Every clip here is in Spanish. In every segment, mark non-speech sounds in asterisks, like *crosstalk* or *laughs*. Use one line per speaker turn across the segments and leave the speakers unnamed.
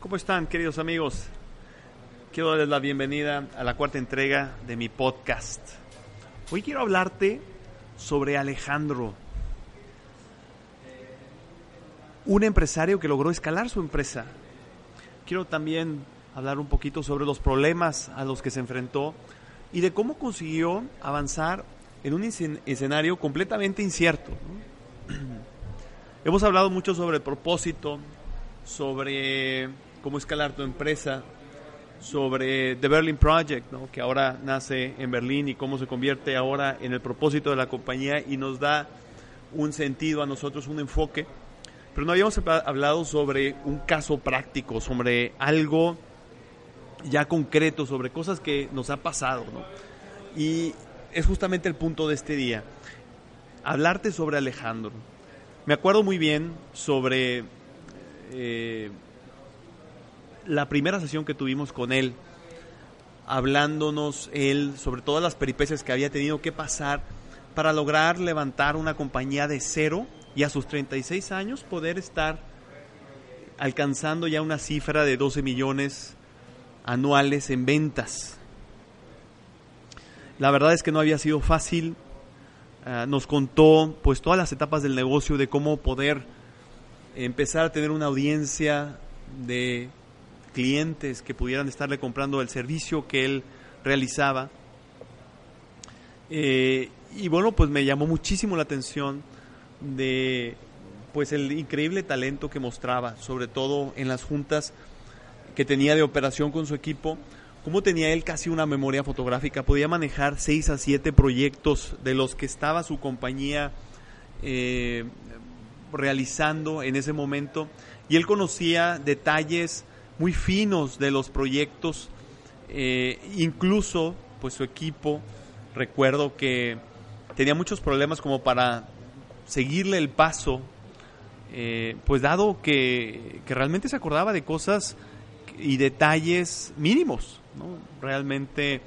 ¿Cómo están, queridos amigos? Quiero darles la bienvenida a la cuarta entrega de mi podcast. Hoy quiero hablarte sobre Alejandro, un empresario que logró escalar su empresa. Quiero también hablar un poquito sobre los problemas a los que se enfrentó y de cómo consiguió avanzar en un escenario completamente incierto. *clears throat* Hemos hablado mucho sobre el propósito, sobre cómo escalar tu empresa, sobre The Berlin Project, que ahora nace en Berlín y cómo se convierte ahora en el propósito de la compañía y nos da un sentido a nosotros, un enfoque. Pero no habíamos hablado sobre un caso práctico, sobre algo ya concreto, sobre cosas que nos ha pasado. Y es justamente el punto de este día, hablarte sobre Alejandro. Me acuerdo muy bien sobre... Eh, la primera sesión que tuvimos con él, hablándonos él sobre todas las peripecias que había tenido que pasar para lograr levantar una compañía de cero y a sus 36 años poder estar alcanzando ya una cifra de 12 millones anuales en ventas. La verdad es que no había sido fácil. Ah, nos contó pues todas las etapas del negocio de cómo poder empezar a tener una audiencia de clientes que pudieran estarle comprando el servicio que él realizaba. Eh, y bueno, pues me llamó muchísimo la atención de pues el increíble talento que mostraba, sobre todo en las juntas que tenía de operación con su equipo, como tenía él casi una memoria fotográfica, podía manejar seis a siete proyectos de los que estaba su compañía eh, realizando en ese momento, y él conocía detalles muy finos de los proyectos, eh, incluso pues su equipo, recuerdo que tenía muchos problemas como para seguirle el paso, eh, pues dado que, realmente se acordaba de cosas y detalles mínimos, realmente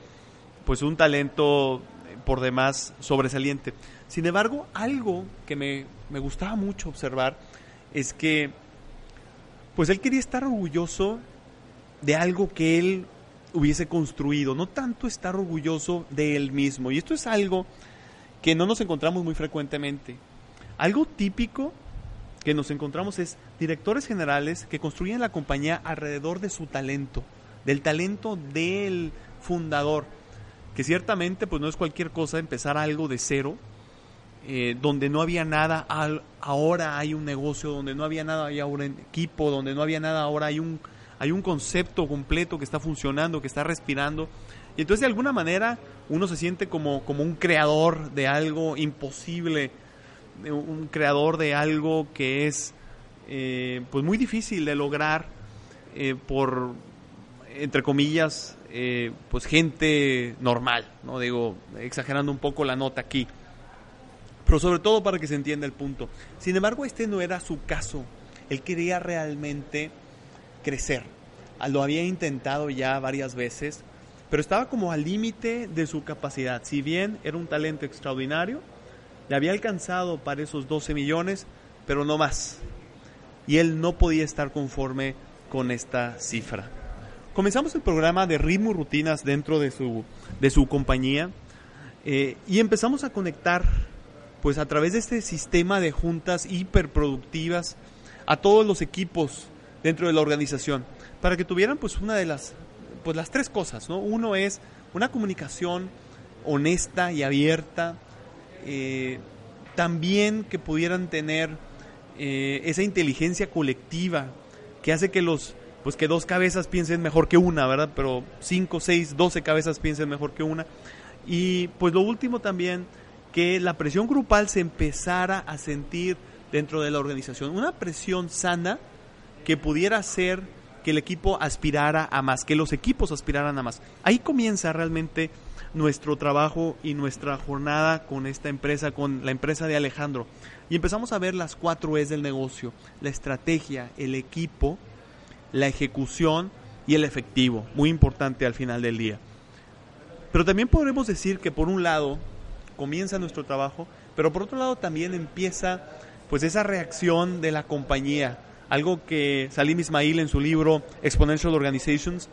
pues un talento por demás sobresaliente. Sin embargo, algo que me, me gustaba mucho observar es que pues él quería estar orgulloso de algo que él hubiese construido, no tanto estar orgulloso de él mismo. Y esto es algo que no nos encontramos muy frecuentemente. Algo típico que nos encontramos es directores generales que construyen la compañía alrededor de su talento, del talento del fundador, que ciertamente pues no es cualquier cosa empezar algo de cero, eh, donde no había nada, ahora hay un negocio, donde no había nada, hay ahora un equipo, donde no había nada, ahora hay un, hay un concepto completo que está funcionando, que está respirando. Y entonces de alguna manera uno se siente como, como un creador de algo imposible, un creador de algo que es eh, pues muy difícil de lograr eh, por, entre comillas, pues gente normal, no digo, exagerando un poco la nota aquí pero sobre todo para que se entienda el punto. Sin embargo, este no era su caso. Él quería realmente crecer. Lo había intentado ya varias veces, pero estaba como al límite de su capacidad. Si bien era un talento extraordinario, le había alcanzado para esos 12 millones, pero no más. Y él no podía estar conforme con esta cifra. Comenzamos el programa de ritmo y rutinas dentro de su, de su compañía eh, y empezamos a conectar pues a través de este sistema de juntas hiperproductivas a todos los equipos dentro de la organización para que tuvieran pues una de las pues las tres cosas no uno es una comunicación honesta y abierta eh, también que pudieran tener eh, esa inteligencia colectiva que hace que los pues que dos cabezas piensen mejor que una verdad pero cinco seis doce cabezas piensen mejor que una. Y pues lo último también que la presión grupal se empezara a sentir dentro de la organización. Una presión sana que pudiera ser que el equipo aspirara a más, que los equipos aspiraran a más. Ahí comienza realmente nuestro trabajo y nuestra jornada con esta empresa, con la empresa de Alejandro. Y empezamos a ver las cuatro es del negocio, la estrategia, el equipo, la ejecución y el efectivo, muy importante al final del día. Pero también podremos decir que por un lado comienza nuestro trabajo, pero por otro lado también empieza pues esa reacción de la compañía, algo que Salim Ismail en su libro Exponential Organizations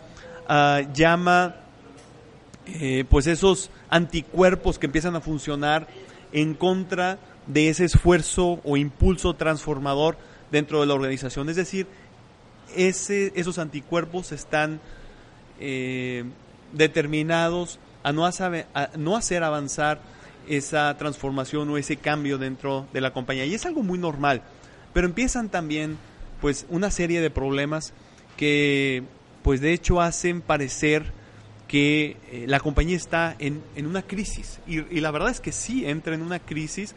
uh, llama eh, pues esos anticuerpos que empiezan a funcionar en contra de ese esfuerzo o impulso transformador dentro de la organización. Es decir, ese, esos anticuerpos están eh, determinados a no hacer avanzar esa transformación o ese cambio dentro de la compañía. Y es algo muy normal. Pero empiezan también pues una serie de problemas que pues de hecho hacen parecer que eh, la compañía está en, en una crisis. Y, la verdad es que sí, entra en una crisis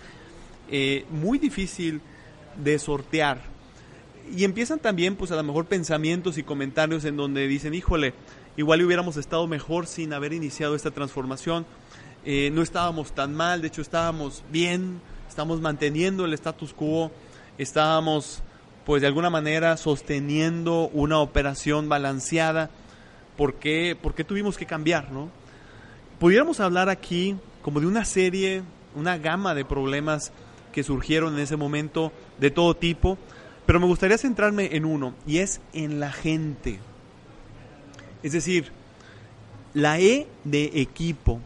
eh, muy difícil de sortear. Y empiezan también, pues a lo mejor pensamientos y comentarios en donde dicen, híjole, igual hubiéramos estado mejor sin haber iniciado esta transformación. Eh, no estábamos tan mal, de hecho estábamos bien, estamos manteniendo el status quo, estábamos pues de alguna manera sosteniendo una operación balanceada por qué, tuvimos que cambiar, ¿no? Pudiéramos hablar aquí como de una serie, una gama de problemas que surgieron en ese momento de todo tipo, pero me gustaría centrarme en uno, y es en la gente. Es decir, la E de equipo.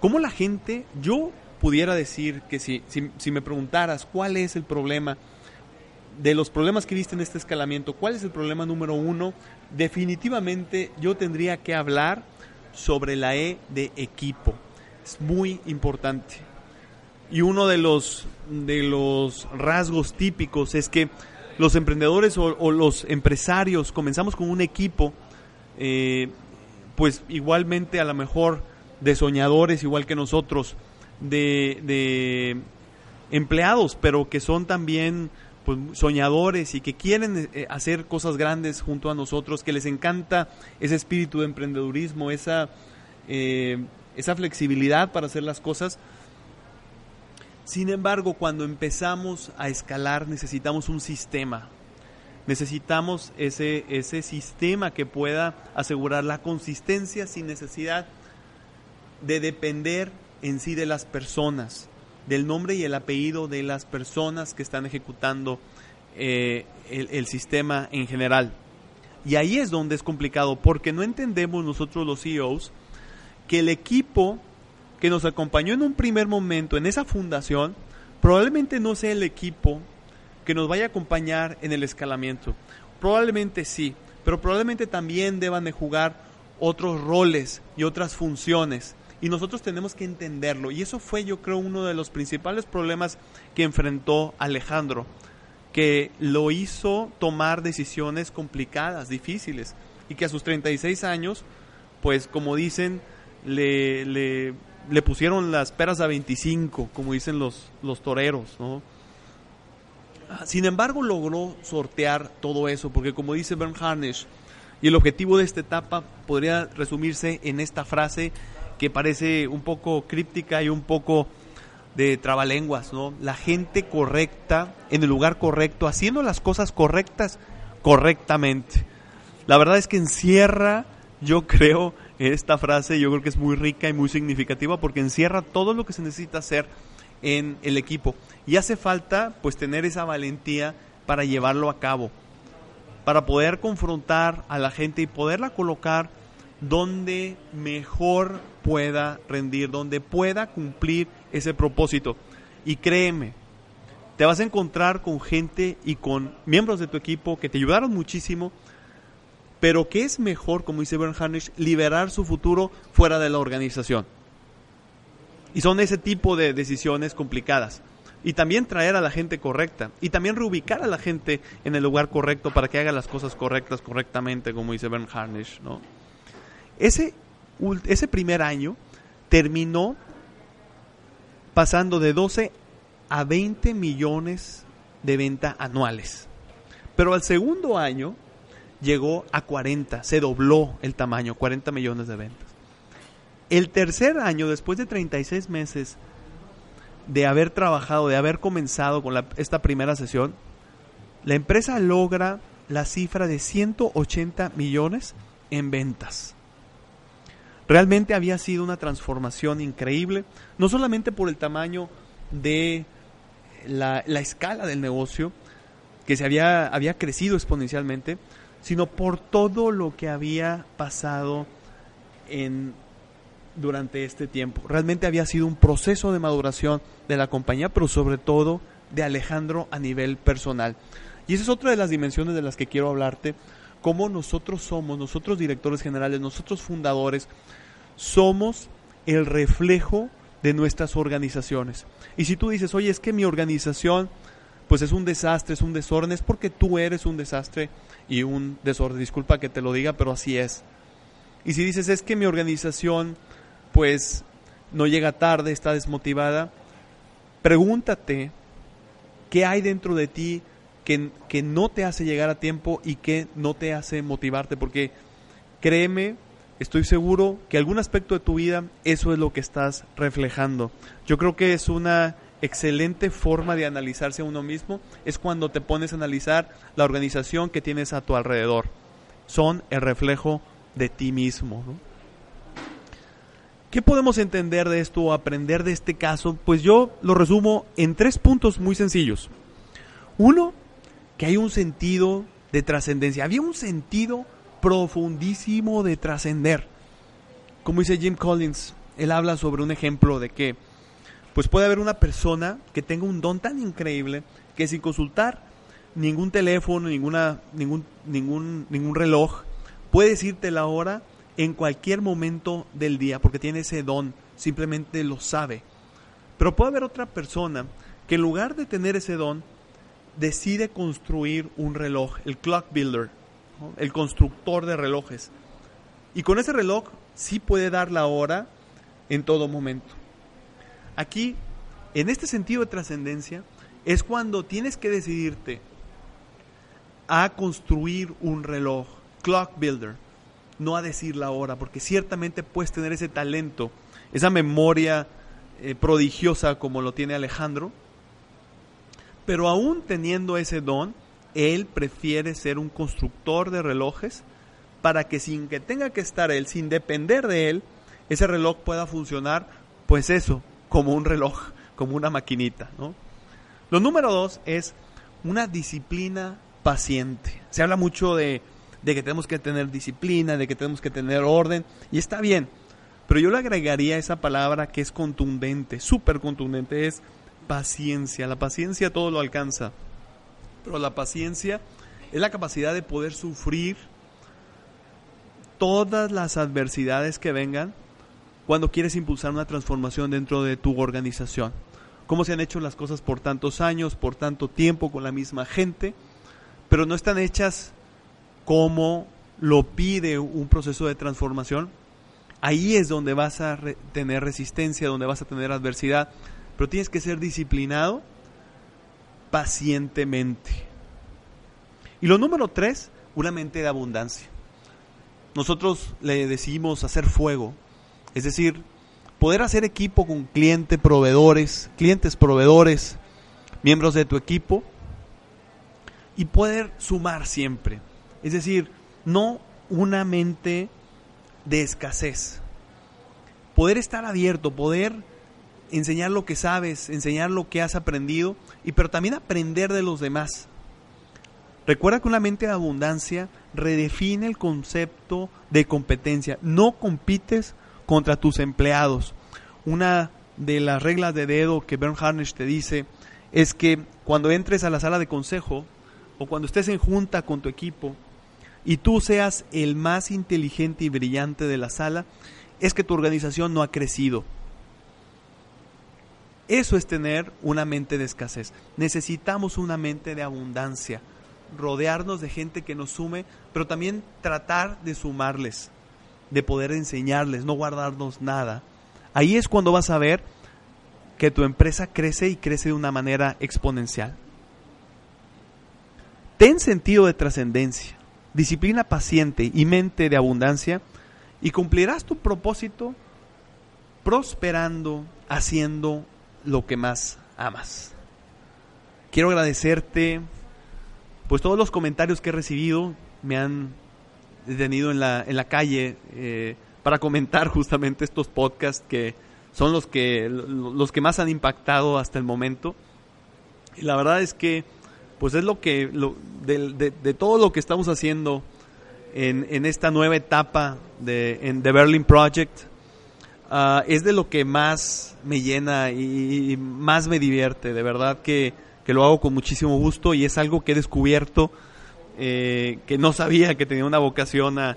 ¿Cómo la gente, yo pudiera decir que si, si, si me preguntaras cuál es el problema, de los problemas que viste en este escalamiento, ¿cuál es el problema número uno? Definitivamente yo tendría que hablar sobre la E de equipo. Es muy importante. Y uno de los, de los rasgos típicos es que los emprendedores o, los empresarios comenzamos con un equipo, eh, pues igualmente a lo mejor de soñadores, igual que nosotros, de, de empleados, pero que son también pues, soñadores y que quieren eh, hacer cosas grandes junto a nosotros, que les encanta ese espíritu de emprendedurismo, esa, eh, esa flexibilidad para hacer las cosas. Sin embargo, cuando empezamos a escalar necesitamos un sistema. Necesitamos ese, ese sistema que pueda asegurar la consistencia sin necesidad de depender en sí de las personas del nombre y el apellido de las personas que están ejecutando eh, el, sistema en general. Y ahí es donde es complicado, porque no entendemos nosotros los CEOs que el equipo que nos acompañó en un primer momento en esa fundación probablemente no sea el equipo que nos vaya a acompañar en el escalamiento. Probablemente sí, pero probablemente también deban de jugar otros roles y otras funciones y nosotros tenemos que entenderlo. Y eso fue, yo creo, uno de los principales problemas que enfrentó Alejandro, que lo hizo tomar decisiones complicadas, difíciles, y que a sus 36 años, pues como dicen, le, le, pusieron las peras a 25, como dicen los, los toreros, ¿no? Sin embargo, logró sortear todo eso, porque como dice Bern Harnish, y el objetivo de esta etapa podría resumirse en esta frase que parece un poco críptica y un poco de trabalenguas, ¿no? La gente correcta en el lugar correcto, haciendo las cosas correctas correctamente. La verdad es que encierra, yo creo, esta frase, yo creo que es muy rica y muy significativa porque encierra todo lo que se necesita hacer en el equipo. Y hace falta pues tener esa valentía para llevarlo a cabo, para poder confrontar a la gente y poderla colocar donde mejor pueda rendir, donde pueda cumplir ese propósito. Y créeme, te vas a encontrar con gente y con miembros de tu equipo que te ayudaron muchísimo, pero que es mejor, como dice Bern Harnish, liberar su futuro fuera de la organización. Y son ese tipo de decisiones complicadas. Y también traer a la gente correcta. Y también reubicar a la gente en el lugar correcto para que haga las cosas correctas correctamente, como dice Bern Harnish, ¿no? Ese, ese primer año terminó pasando de 12 a 20 millones de ventas anuales. Pero al segundo año llegó a 40, se dobló el tamaño, 40 millones de ventas. El tercer año, después de 36 meses de haber trabajado, de haber comenzado con esta primera sesión, la empresa logra la cifra de 180 millones en ventas. Realmente había sido una transformación increíble, no solamente por el tamaño de la, escala del negocio, que se había, había crecido exponencialmente, sino por todo lo que había pasado en, durante este tiempo. Realmente había sido un proceso de maduración de la compañía, pero sobre todo de Alejandro a nivel personal. Y esa es otra de las dimensiones de las que quiero hablarte, cómo nosotros somos, nosotros directores generales, nosotros fundadores, somos el reflejo de nuestras organizaciones. Y si tú dices, oye, es que mi organización pues es un desastre, es un desorden, es porque tú eres un desastre y un desorden. Disculpa que te lo diga, pero así es. Y si dices, es que mi organización pues no llega tarde, está desmotivada, pregúntate qué hay dentro de ti que, que no te hace llegar a tiempo y que no te hace motivarte, porque créeme, estoy seguro que algún aspecto de tu vida eso es lo que estás reflejando. Yo creo que es una excelente forma de analizarse a uno mismo, es cuando te pones a analizar la organización que tienes a tu alrededor. Son el reflejo de ti mismo. ¿Qué podemos entender de esto o aprender de este caso? Pues yo lo resumo en tres puntos muy sencillos. Uno, que hay un sentido de trascendencia. Había un sentido profundísimo de trascender. Como dice Jim Collins, él habla sobre un ejemplo de que pues puede haber una persona que tenga un don tan increíble que sin consultar ningún teléfono, ninguna, ningún, ningún, ningún reloj, puede decirte la hora en cualquier momento del día porque tiene ese don, simplemente lo sabe. Pero puede haber otra persona que en lugar de tener ese don, decide construir un reloj, el clock builder, el constructor de relojes. Y con ese reloj sí puede dar la hora en todo momento. Aquí, en este sentido de trascendencia, es cuando tienes que decidirte a construir un reloj, clock builder, no a decir la hora, porque ciertamente puedes tener ese talento, esa memoria eh, prodigiosa como lo tiene Alejandro, pero aún teniendo ese don, él prefiere ser un constructor de relojes para que sin que tenga que estar él, sin depender de él, ese reloj pueda funcionar, pues eso, como un reloj, *laughs* como una maquinita. ¿no? Lo número dos es una disciplina paciente. Se habla mucho de, de que tenemos que tener disciplina, de que tenemos que tener orden, y está bien, pero yo le agregaría esa palabra que es contundente, súper contundente, es paciencia. La paciencia todo lo alcanza. Pero la paciencia es la capacidad de poder sufrir todas las adversidades que vengan cuando quieres impulsar una transformación dentro de tu organización. Cómo se han hecho las cosas por tantos años, por tanto tiempo, con la misma gente, pero no están hechas como lo pide un proceso de transformación. Ahí es donde vas a tener resistencia, donde vas a tener adversidad, pero tienes que ser disciplinado pacientemente. Y lo número tres, una mente de abundancia. Nosotros le decimos hacer fuego, es decir, poder hacer equipo con clientes, proveedores, clientes, proveedores, miembros de tu equipo y poder sumar siempre. Es decir, no una mente de escasez. Poder estar abierto, poder enseñar lo que sabes, enseñar lo que has aprendido, y pero también aprender de los demás. Recuerda que una mente de abundancia redefine el concepto de competencia. No compites contra tus empleados. Una de las reglas de dedo que Bern Harnish te dice es que cuando entres a la sala de consejo o cuando estés en junta con tu equipo y tú seas el más inteligente y brillante de la sala, es que tu organización no ha crecido. Eso es tener una mente de escasez. Necesitamos una mente de abundancia, rodearnos de gente que nos sume, pero también tratar de sumarles, de poder enseñarles, no guardarnos nada. Ahí es cuando vas a ver que tu empresa crece y crece de una manera exponencial. Ten sentido de trascendencia. Disciplina paciente y mente de abundancia y cumplirás tu propósito prosperando, haciendo lo que más amas. Quiero agradecerte pues todos los comentarios que he recibido me han detenido en la, en la calle eh, para comentar justamente estos podcasts que son los que, los que más han impactado hasta el momento. Y la verdad es que, pues es lo que, de, todo lo que estamos haciendo en, en esta nueva etapa de, en The Berlin Project, ah, es de lo que más me llena y, más me divierte. De verdad que, que, lo hago con muchísimo gusto y es algo que he descubierto eh, que no sabía que tenía una vocación a,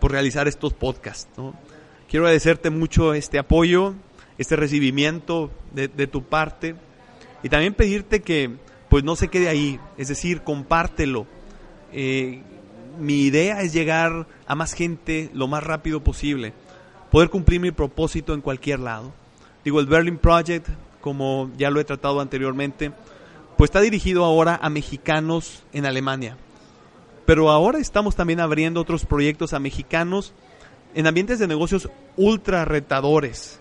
por realizar estos podcasts. Quiero agradecerte mucho este apoyo, este recibimiento de, tu parte y también pedirte que pues no se quede ahí, es decir, compártelo. Eh, mi idea es llegar a más gente lo más rápido posible, poder cumplir mi propósito en cualquier lado. Digo, el Berlin Project, como ya lo he tratado anteriormente, pues está dirigido ahora a mexicanos en Alemania. Pero ahora estamos también abriendo otros proyectos a mexicanos en ambientes de negocios ultra retadores.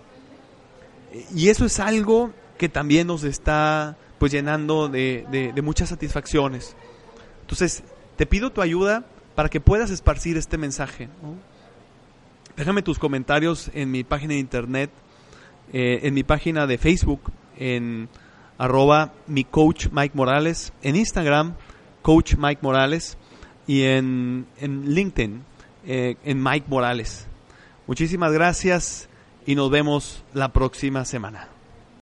Y eso es algo que también nos está pues llenando de, muchas satisfacciones. Entonces, te pido tu ayuda para que puedas esparcir este mensaje. Déjame tus comentarios en mi página de internet, eh, en mi página de Facebook, en arroba mi coach Mike Morales, en Instagram, coach Mike Morales, y en, LinkedIn, eh, en Mike Morales. Muchísimas gracias y nos vemos la próxima semana.